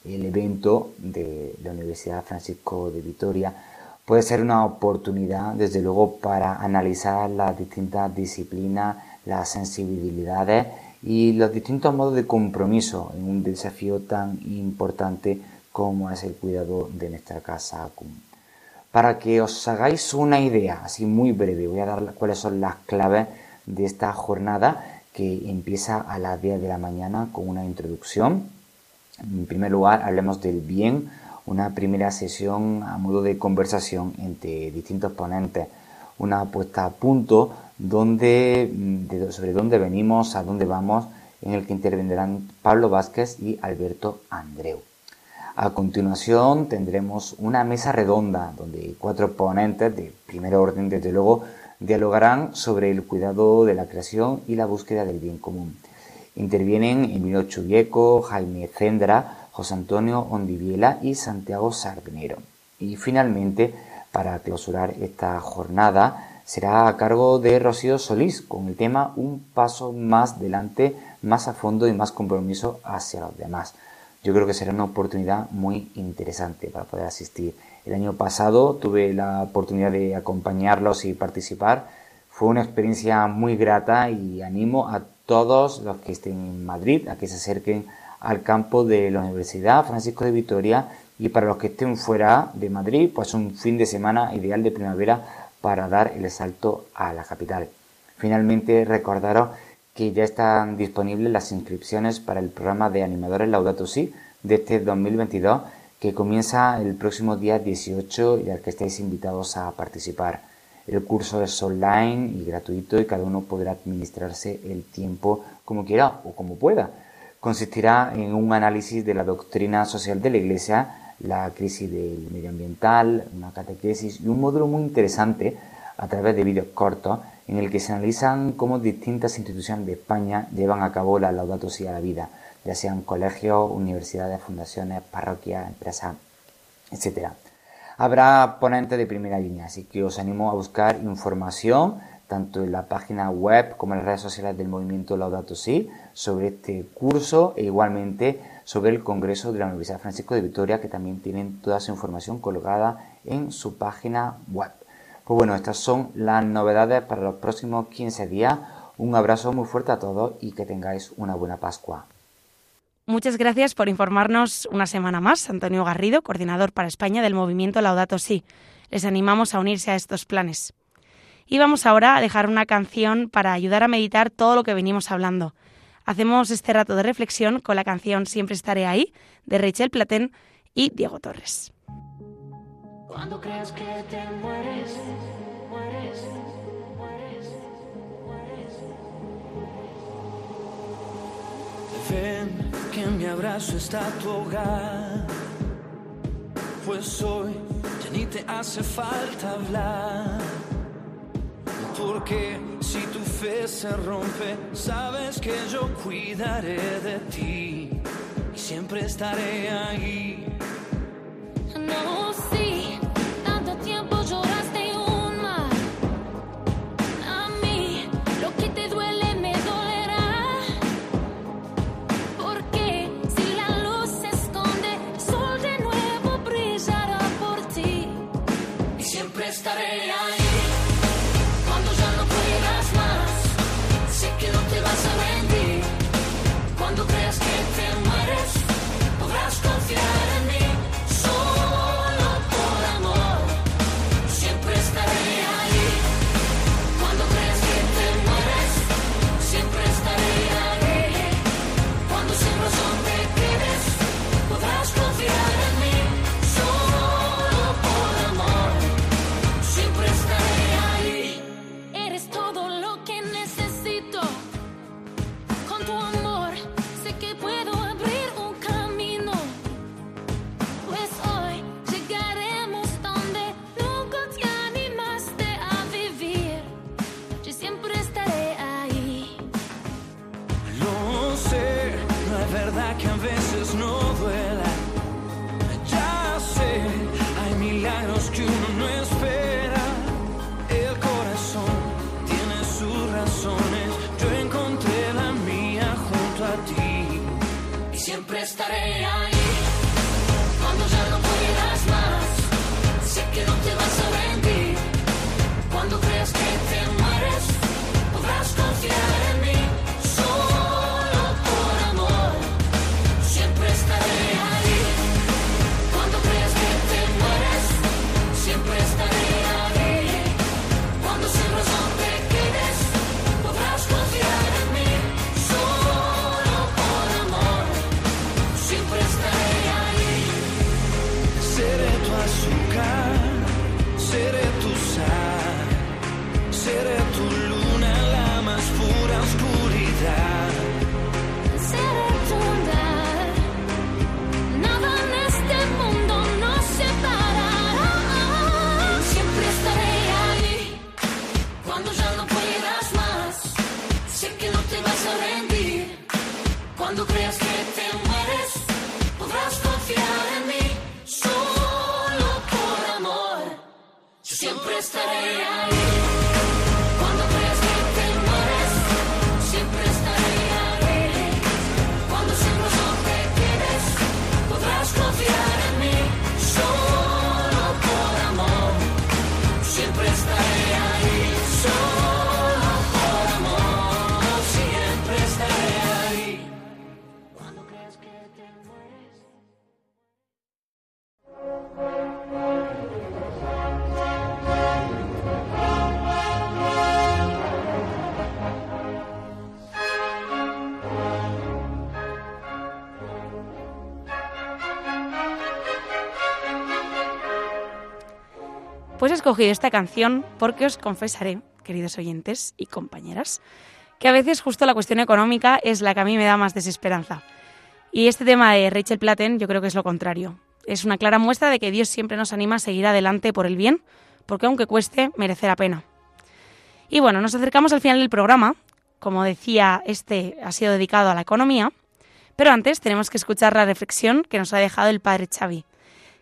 El evento de la Universidad Francisco de Vitoria puede ser una oportunidad, desde luego, para analizar las distintas disciplinas, las sensibilidades y los distintos modos de compromiso en un desafío tan importante como es el cuidado de nuestra casa común. Para que os hagáis una idea, así muy breve, voy a dar cuáles son las claves de esta jornada que empieza a las 10 de la mañana con una introducción. En primer lugar, hablemos del bien, una primera sesión a modo de conversación entre distintos ponentes, una puesta a punto donde, mm, sobre dónde venimos, a dónde vamos, en el que intervendrán Pablo Vázquez y Alberto Andreu. A continuación tendremos una mesa redonda donde cuatro ponentes de primer orden, desde luego, dialogarán sobre el cuidado de la creación y la búsqueda del bien común. Intervienen Emilio Chubieco, Jaime Cendra, José Antonio Ondiviela y Santiago Sardinero. Y finalmente, para clausurar esta jornada, será a cargo de Rocío Solís con el tema Un paso más delante, más a fondo y más compromiso hacia los demás. Yo creo que será una oportunidad muy interesante para poder asistir el año pasado tuve la oportunidad de acompañarlos y participar. Fue una experiencia muy grata y animo a todos los que estén en Madrid a que se acerquen al campo de la Universidad Francisco de Vitoria y para los que estén fuera de Madrid, pues un fin de semana ideal de primavera para dar el salto a la capital. Finalmente, recordaros que ya están disponibles las inscripciones para el programa de animadores Laudato Si de este 2022 que comienza el próximo día 18 y al que estáis invitados a participar. El curso es online y gratuito y cada uno podrá administrarse el tiempo como quiera o como pueda. Consistirá en un análisis de la doctrina social de la Iglesia, la crisis del medioambiental, una catequesis y un módulo muy interesante a través de vídeos cortos en el que se analizan cómo distintas instituciones de España llevan a cabo la Laudato Si a la vida ya sean colegios, universidades, fundaciones, parroquias, empresas, etc. Habrá ponentes de primera línea, así que os animo a buscar información tanto en la página web como en las redes sociales del movimiento Laudato Si sobre este curso e igualmente sobre el Congreso de la Universidad Francisco de Vitoria que también tienen toda su información colgada en su página web. Pues bueno, estas son las novedades para los próximos 15 días. Un abrazo muy fuerte a todos y que tengáis una buena Pascua. Muchas gracias por informarnos una semana más, Antonio Garrido, coordinador para España del movimiento Laudato Si. Les animamos a unirse a estos planes. Y vamos ahora a dejar una canción para ayudar a meditar todo lo que venimos hablando. Hacemos este rato de reflexión con la canción Siempre estaré ahí de Rachel Platén y Diego Torres. Cuando creas que te mueres, mueres. Ven, que mi abrazo está tu hogar. Pues hoy ya ni te hace falta hablar. Porque si tu fe se rompe, sabes que yo cuidaré de ti y siempre estaré ahí. No, sí. Siempre Pues he escogido esta canción porque os confesaré, queridos oyentes y compañeras, que a veces justo la cuestión económica es la que a mí me da más desesperanza. Y este tema de Rachel Platten yo creo que es lo contrario. Es una clara muestra de que Dios siempre nos anima a seguir adelante por el bien, porque aunque cueste, merece la pena. Y bueno, nos acercamos al final del programa. Como decía, este ha sido dedicado a la economía, pero antes tenemos que escuchar la reflexión que nos ha dejado el padre Xavi,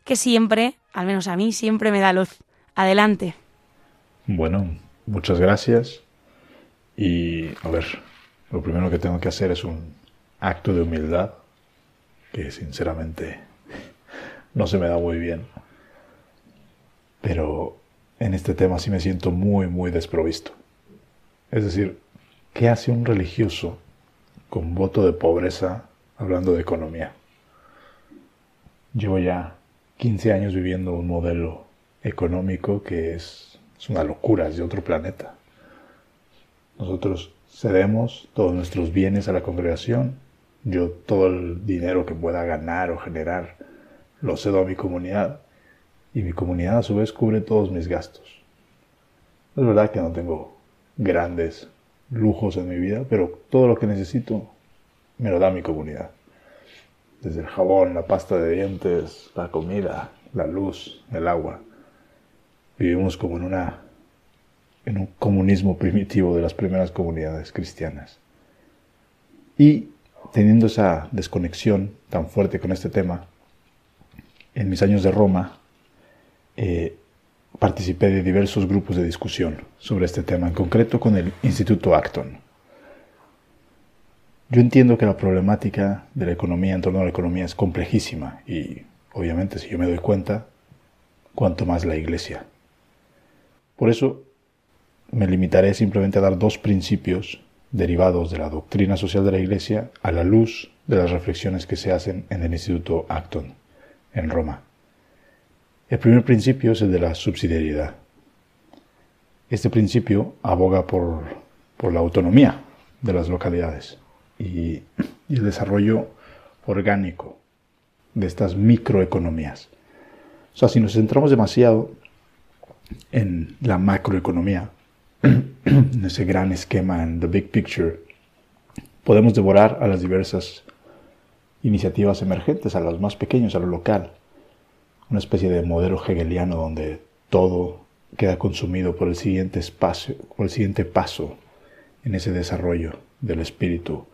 que siempre, al menos a mí, siempre me da luz. Adelante. Bueno, muchas gracias. Y a ver, lo primero que tengo que hacer es un acto de humildad, que sinceramente no se me da muy bien. Pero en este tema sí me siento muy, muy desprovisto. Es decir, ¿qué hace un religioso con voto de pobreza hablando de economía? Llevo ya 15 años viviendo un modelo económico que es, una locura, de otro planeta. Nosotros cedemos todos nuestros bienes a la congregación. Yo todo el dinero que pueda ganar o generar lo cedo a mi comunidad y mi comunidad a su vez cubre todos mis gastos. Es verdad que no tengo grandes lujos en mi vida, pero todo lo que necesito me lo da mi comunidad. Desde el jabón, la pasta de dientes, la comida, la luz, el agua. Vivimos como en una en un comunismo primitivo de las primeras comunidades cristianas. Y teniendo esa desconexión tan fuerte con este tema, en mis años de Roma eh, participé de diversos grupos de discusión sobre este tema, en concreto con el Instituto Acton. Yo entiendo que la problemática de la economía en torno a la economía es complejísima y obviamente si yo me doy cuenta, cuanto más la Iglesia. Por eso me limitaré simplemente a dar dos principios derivados de la doctrina social de la Iglesia a la luz de las reflexiones que se hacen en el Instituto Acton, en Roma. El primer principio es el de la subsidiariedad. Este principio aboga por, por la autonomía de las localidades y, y el desarrollo orgánico de estas microeconomías. O sea, si nos centramos demasiado en la macroeconomía, en ese gran esquema, en the big picture, podemos devorar a las diversas iniciativas emergentes, a los más pequeños, a lo local. Una especie de modelo hegeliano donde todo queda consumido por el siguiente espacio, por el siguiente paso en ese desarrollo del espíritu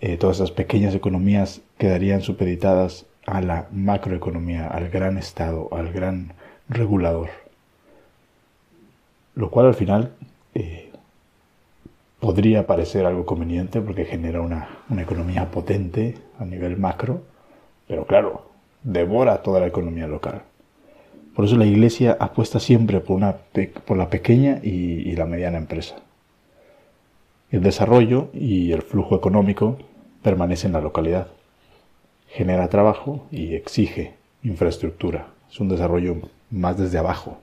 eh, todas esas pequeñas economías quedarían supeditadas a la macroeconomía, al gran Estado, al gran regulador. Lo cual al final eh, podría parecer algo conveniente porque genera una, una economía potente a nivel macro, pero claro, devora toda la economía local. Por eso la Iglesia apuesta siempre por, una, por la pequeña y, y la mediana empresa. El desarrollo y el flujo económico permanece en la localidad. Genera trabajo y exige infraestructura. Es un desarrollo más desde abajo.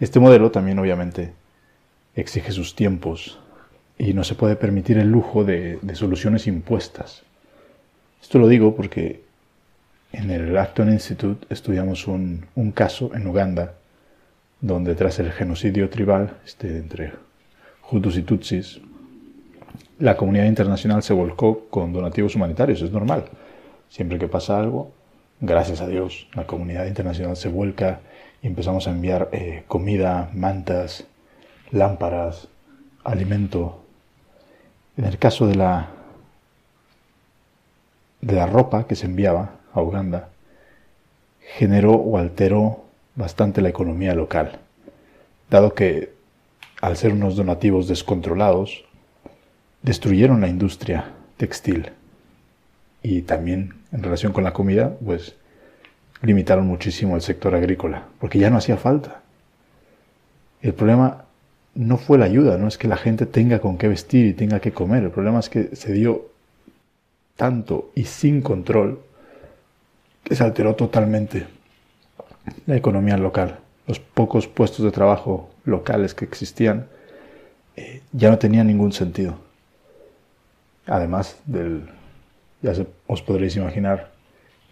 Este modelo también obviamente exige sus tiempos y no se puede permitir el lujo de, soluciones impuestas. Esto lo digo porque en el Acton Institute estudiamos un, un caso en Uganda donde tras el genocidio tribal este, entre Hutus y Tutsis, la comunidad internacional se volcó con donativos humanitarios, es normal. Siempre que pasa algo, gracias a Dios, la comunidad internacional se vuelca y empezamos a enviar eh, comida, mantas, lámparas, alimento. En el caso de la, de la ropa que se enviaba a Uganda, generó o alteró bastante la economía local, dado que al ser unos donativos descontrolados, destruyeron la industria textil y también en relación con la comida, pues limitaron muchísimo el sector agrícola, porque ya no hacía falta. El problema no fue la ayuda, no es que la gente tenga con qué vestir y tenga que comer, el problema es que se dio tanto y sin control que se alteró totalmente la economía local. Los pocos puestos de trabajo locales que existían eh, ya no tenían ningún sentido. Además del, ya os podréis imaginar,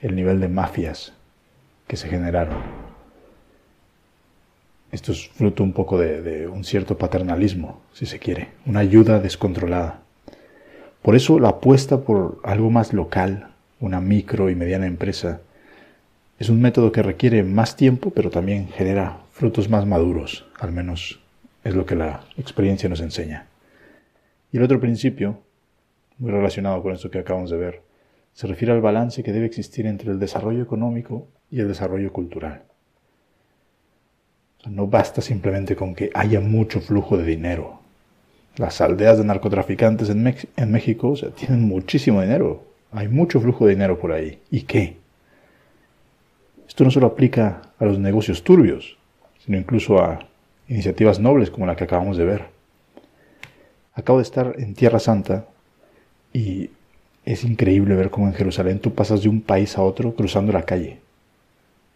el nivel de mafias que se generaron. Esto es fruto un poco de, de un cierto paternalismo, si se quiere, una ayuda descontrolada. Por eso la apuesta por algo más local, una micro y mediana empresa, es un método que requiere más tiempo, pero también genera frutos más maduros, al menos es lo que la experiencia nos enseña. Y el otro principio, muy relacionado con esto que acabamos de ver, se refiere al balance que debe existir entre el desarrollo económico y el desarrollo cultural. No basta simplemente con que haya mucho flujo de dinero. Las aldeas de narcotraficantes en, México tienen muchísimo dinero. Hay mucho flujo de dinero por ahí. ¿Y qué? Esto no solo aplica a los negocios turbios, sino incluso a iniciativas nobles como la que acabamos de ver. Acabo de estar en Tierra Santa y es increíble ver cómo en Jerusalén tú pasas de un país a otro cruzando la calle.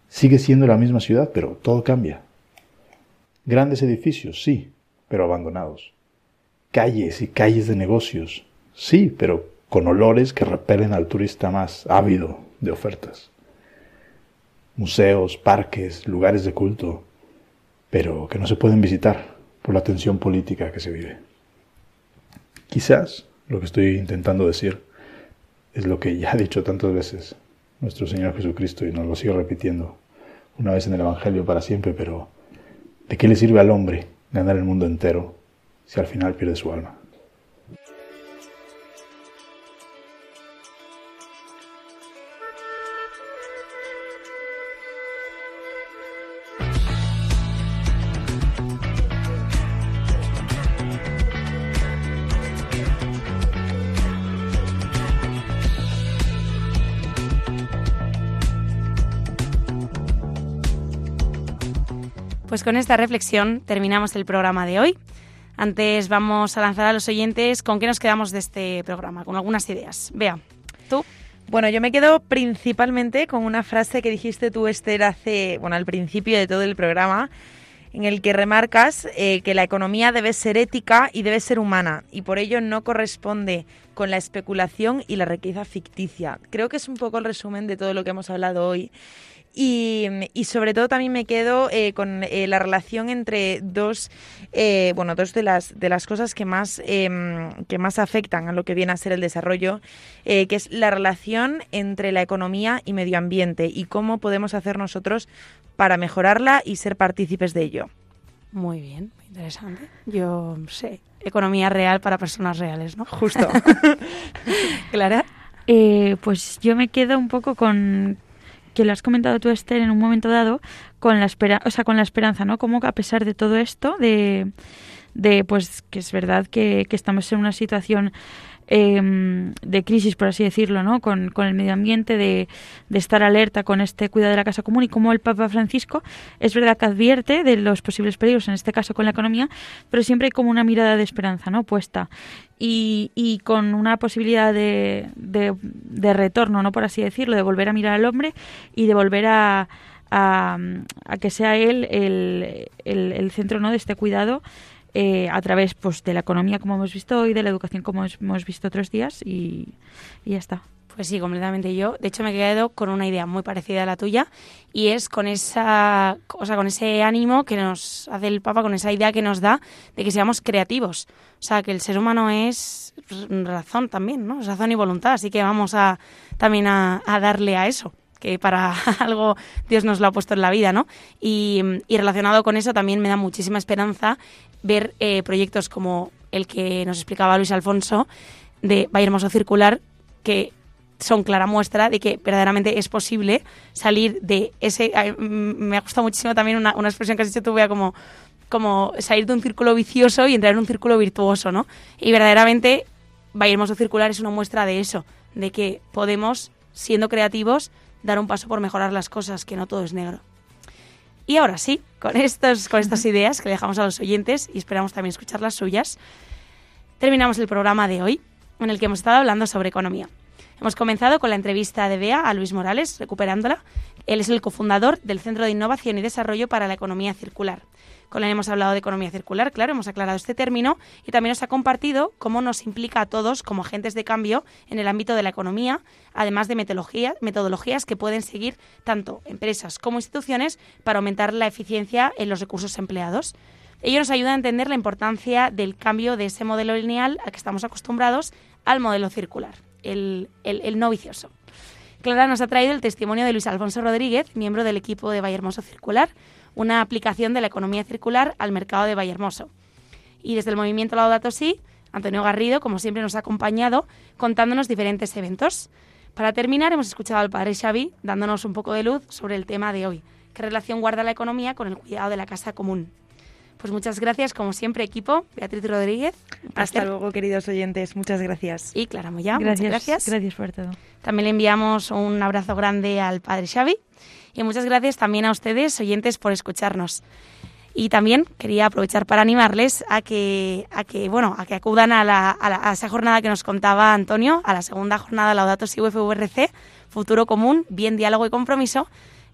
Sigue siendo la misma ciudad, pero todo cambia. Grandes edificios, sí, pero abandonados. Calles y calles de negocios, sí, pero con olores que repelen al turista más ávido de ofertas. Museos, parques, lugares de culto, pero que no se pueden visitar por la tensión política que se vive. Quizás lo que estoy intentando decir es lo que ya ha dicho tantas veces nuestro Señor Jesucristo y nos lo sigue repitiendo una vez en el Evangelio para siempre, pero ¿de qué le sirve al hombre ganar el mundo entero si al final pierde su alma? Pues con esta reflexión terminamos el programa de hoy. Antes vamos a lanzar a los oyentes con qué nos quedamos de este programa, con algunas ideas. Vea, tú. Bueno, yo me quedo principalmente con una frase que dijiste tú, Esther, hace, bueno, al principio de todo el programa, en el que remarcas eh, que la economía debe ser ética y debe ser humana, y por ello no corresponde con la especulación y la riqueza ficticia. Creo que es un poco el resumen de todo lo que hemos hablado hoy. Y, y sobre todo también me quedo eh, con eh, la relación entre dos, eh, bueno, dos de las de las cosas que más em, que más afectan a lo que viene a ser el desarrollo, eh, que es la relación entre la economía y medio ambiente y cómo podemos hacer nosotros para mejorarla y ser partícipes de ello. Muy bien, muy Interesante. Yo sé, economía real para personas reales, ¿no? Justo. Clara. Eh, pues yo me quedo un poco con que lo has comentado tú Esther en un momento dado con la espera, o sea, con la esperanza, ¿no? Como que a pesar de todo esto, de, de pues que es verdad que, que estamos en una situación eh, de crisis, por así decirlo, ¿no? Con, con el medio ambiente, de, de, estar alerta con este cuidado de la casa común y como el Papa Francisco es verdad que advierte de los posibles peligros, en este caso con la economía, pero siempre hay como una mirada de esperanza, ¿no? Puesta. Y, y con una posibilidad de, de, de retorno, ¿no? Por así decirlo, de volver a mirar al hombre y de volver a, a, a que sea él el, el, el centro ¿no? de este cuidado eh, a través pues, de la economía, como hemos visto hoy, de la educación, como hemos visto otros días, y, ya está. Pues sí, completamente yo. De hecho, me quedo con una idea muy parecida a la tuya y es con esa, o sea, con ese ánimo que nos hace el Papa, con esa idea que nos da de que seamos creativos. O sea, que el ser humano es razón también, ¿no? Razón y voluntad. Así que vamos a también a darle a eso que para algo Dios nos lo ha puesto en la vida, ¿no? Y, relacionado con eso también me da muchísima esperanza ver eh, proyectos como el que nos explicaba Luis Alfonso de Valle Hermoso Circular, que son clara muestra de que verdaderamente es posible salir de ese... Me ha gustado muchísimo también una, una expresión que has dicho tú, vea como como salir de un círculo vicioso y entrar en un círculo virtuoso, ¿no? Y verdaderamente Valle Hermoso Circular es una muestra de eso, de que podemos, siendo creativos, dar un paso por mejorar las cosas, que no todo es negro. Y ahora sí, con, estos, con estas ideas que le dejamos a los oyentes y esperamos también escuchar las suyas, terminamos el programa de hoy, en el que hemos estado hablando sobre economía. Hemos comenzado con la entrevista de Bea a Luis Morales, recuperándola. Él es el cofundador del Centro de Innovación y Desarrollo para la Economía Circular. Con él hemos hablado de economía circular, claro, hemos aclarado este término y también nos ha compartido cómo nos implica a todos como agentes de cambio en el ámbito de la economía, además de metodología, metodologías que pueden seguir tanto empresas como instituciones para aumentar la eficiencia en los recursos empleados. Ello nos ayuda a entender la importancia del cambio de ese modelo lineal al que estamos acostumbrados al modelo circular, el, el, el no vicioso. Clara nos ha traído el testimonio de Luis Alfonso Rodríguez, miembro del equipo de Vallehermoso Circular, una aplicación de la economía circular al mercado de Vallehermoso. Y desde el movimiento Laudato Si, Antonio Garrido, como siempre, nos ha acompañado contándonos diferentes eventos. Para terminar, hemos escuchado al padre Xavi dándonos un poco de luz sobre el tema de hoy, qué relación guarda la economía con el cuidado de la casa común. Pues muchas gracias, como siempre, equipo. Beatriz Rodríguez. Hasta luego, queridos oyentes. Muchas gracias. Y Clara Moya. Gracias, gracias. Gracias por todo. También le enviamos un abrazo grande al padre Xavi. Y muchas gracias también a ustedes, oyentes, por escucharnos. Y también quería aprovechar para animarles a que, a que, bueno, a que acudan a, la, a, la, esa jornada que nos contaba Antonio, a la segunda jornada Laudato Si UFVRC, Futuro Común, Bien Diálogo y Compromiso,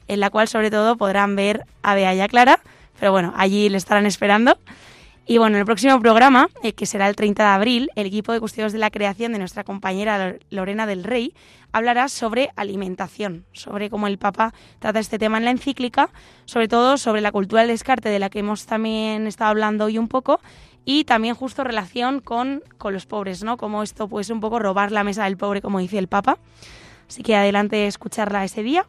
en la cual sobre todo podrán ver a Bea y a Clara, pero bueno, allí le estarán esperando. Y bueno, en el próximo programa, eh, que será el 30 de abril, el equipo de custodios de la creación de nuestra compañera Lorena del Rey hablará sobre alimentación, sobre cómo el Papa trata este tema en la encíclica, sobre todo sobre la cultura del descarte de la que hemos también estado hablando hoy un poco y también justo relación con, con los pobres, ¿no? Como esto puede un poco robar la mesa del pobre, como dice el Papa. Así que adelante escucharla ese día.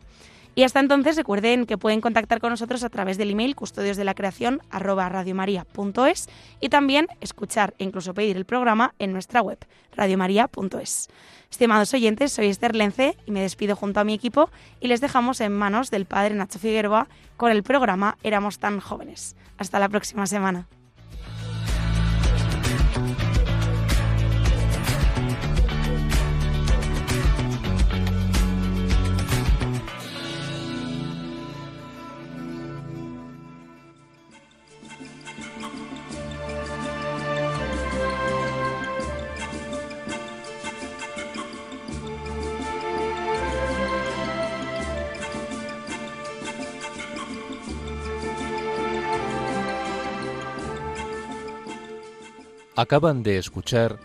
Y hasta entonces recuerden que pueden contactar con nosotros a través del email custodios de la creación arroba radiomaria.es y también escuchar e incluso pedir el programa en nuestra web radiomaria.es. Estimados oyentes, soy Esther Lence y me despido junto a mi equipo y les dejamos en manos del padre Nacho Figueroa con el programa Éramos tan jóvenes. Hasta la próxima semana. Acaban de escuchar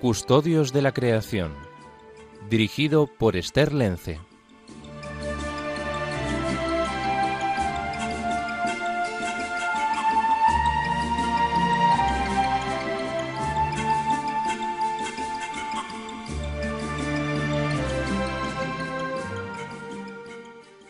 Custodios de la Creación, dirigido por Esther Lence.